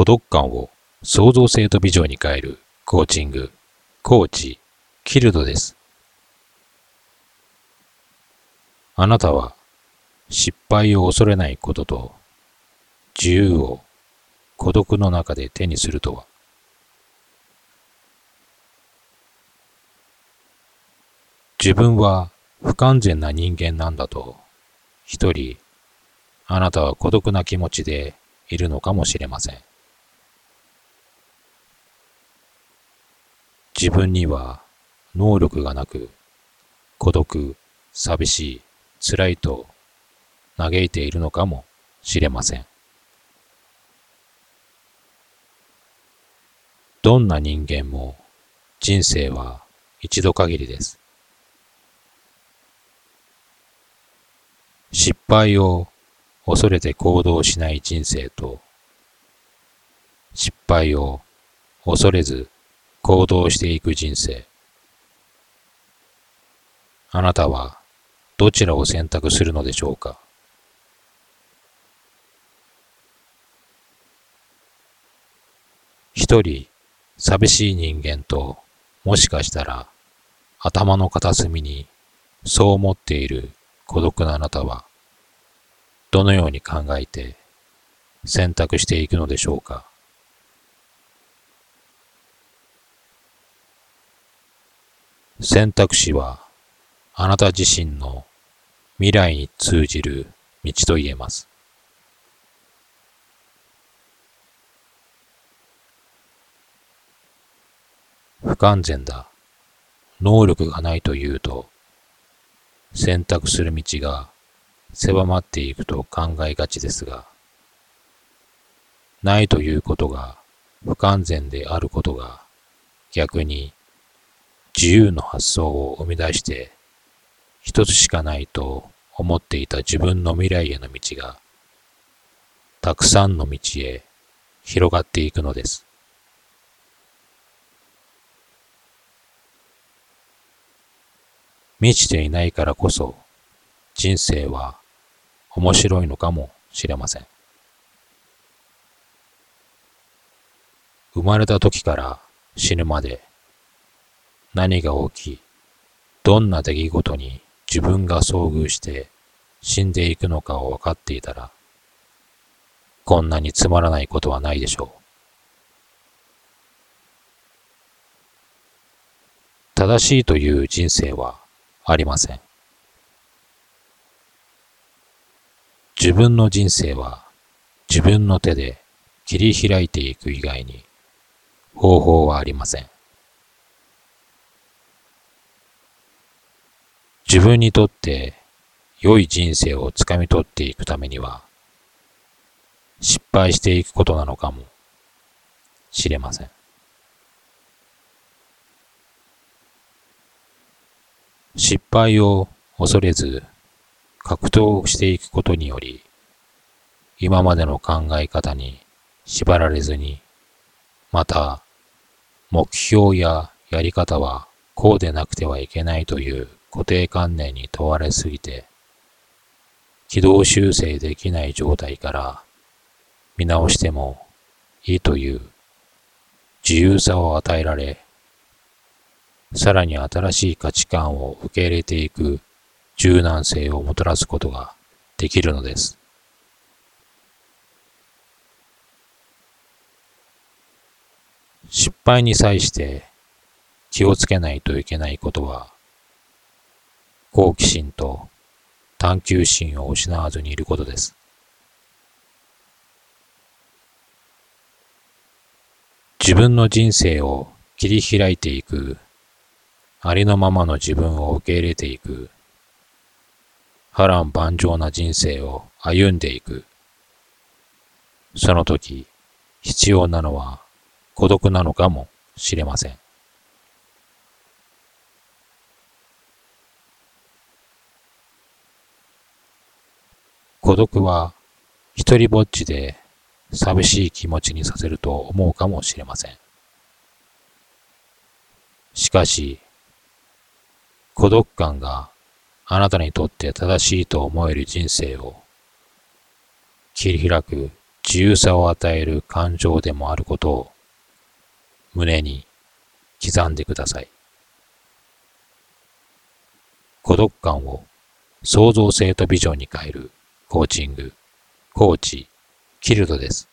孤独感を創造性とビジョンに変えるコーチング、コーチ、キルドです。あなたは失敗を恐れないことと自由を孤独の中で手にするとは？自分は不完全な人間なんだと一人あなたは孤独な気持ちでいるのかもしれません。自分には能力がなく、孤独、寂しい、辛いと嘆いているのかもしれません。どんな人間も人生は一度限りです。失敗を恐れて行動しない人生と、失敗を恐れず行動していく人生。あなたはどちらを選択するのでしょうか？一人寂しい人間ともしかしたら頭の片隅にそう思っている孤独なあなたはどのように考えて選択していくのでしょうか？選択肢はあなた自身の未来に通じる道と言えます。不完全だ。能力がないというと、選択する道が狭まっていくと考えがちですが、ないということが不完全であることが逆に自由の発想を生み出して一つしかないと思っていた自分の未来への道がたくさんの道へ広がっていくのです。満ちていないからこそ人生は面白いのかもしれません。生まれた時から死ぬまで何が起き、どんな出来事に自分が遭遇して死んでいくのかを分かっていたら、こんなにつまらないことはないでしょう。正しいという人生はありません。自分の人生は自分の手で切り開いていく以外に方法はありません。自分にとって良い人生をつかみ取っていくためには失敗していくことなのかもしれません。失敗を恐れず格闘していくことにより、今までの考え方に縛られずに、また、目標ややり方はこうでなくてはいけないという固定観念に問われすぎて、軌道修正できない状態から見直してもいいという自由さを与えられ、さらに新しい価値観を受け入れていく柔軟性をもたらすことができるのです。失敗に際して気をつけないといけないことは、好奇心と探求心を失わずにいることです。自分の人生を切り開いていく、ありのままの自分を受け入れていく、波乱万丈な人生を歩んでいく。その時、必要なのは孤独なのかもしれません。孤独は一人ぼっちで寂しい気持ちにさせると思うかもしれません。しかし、孤独感があなたにとって正しいと思える人生を切り開く自由さを与える感情でもあることを胸に刻んでください。孤独感を創造性とビジョンに変えるコーチング、コーチ、キルドです。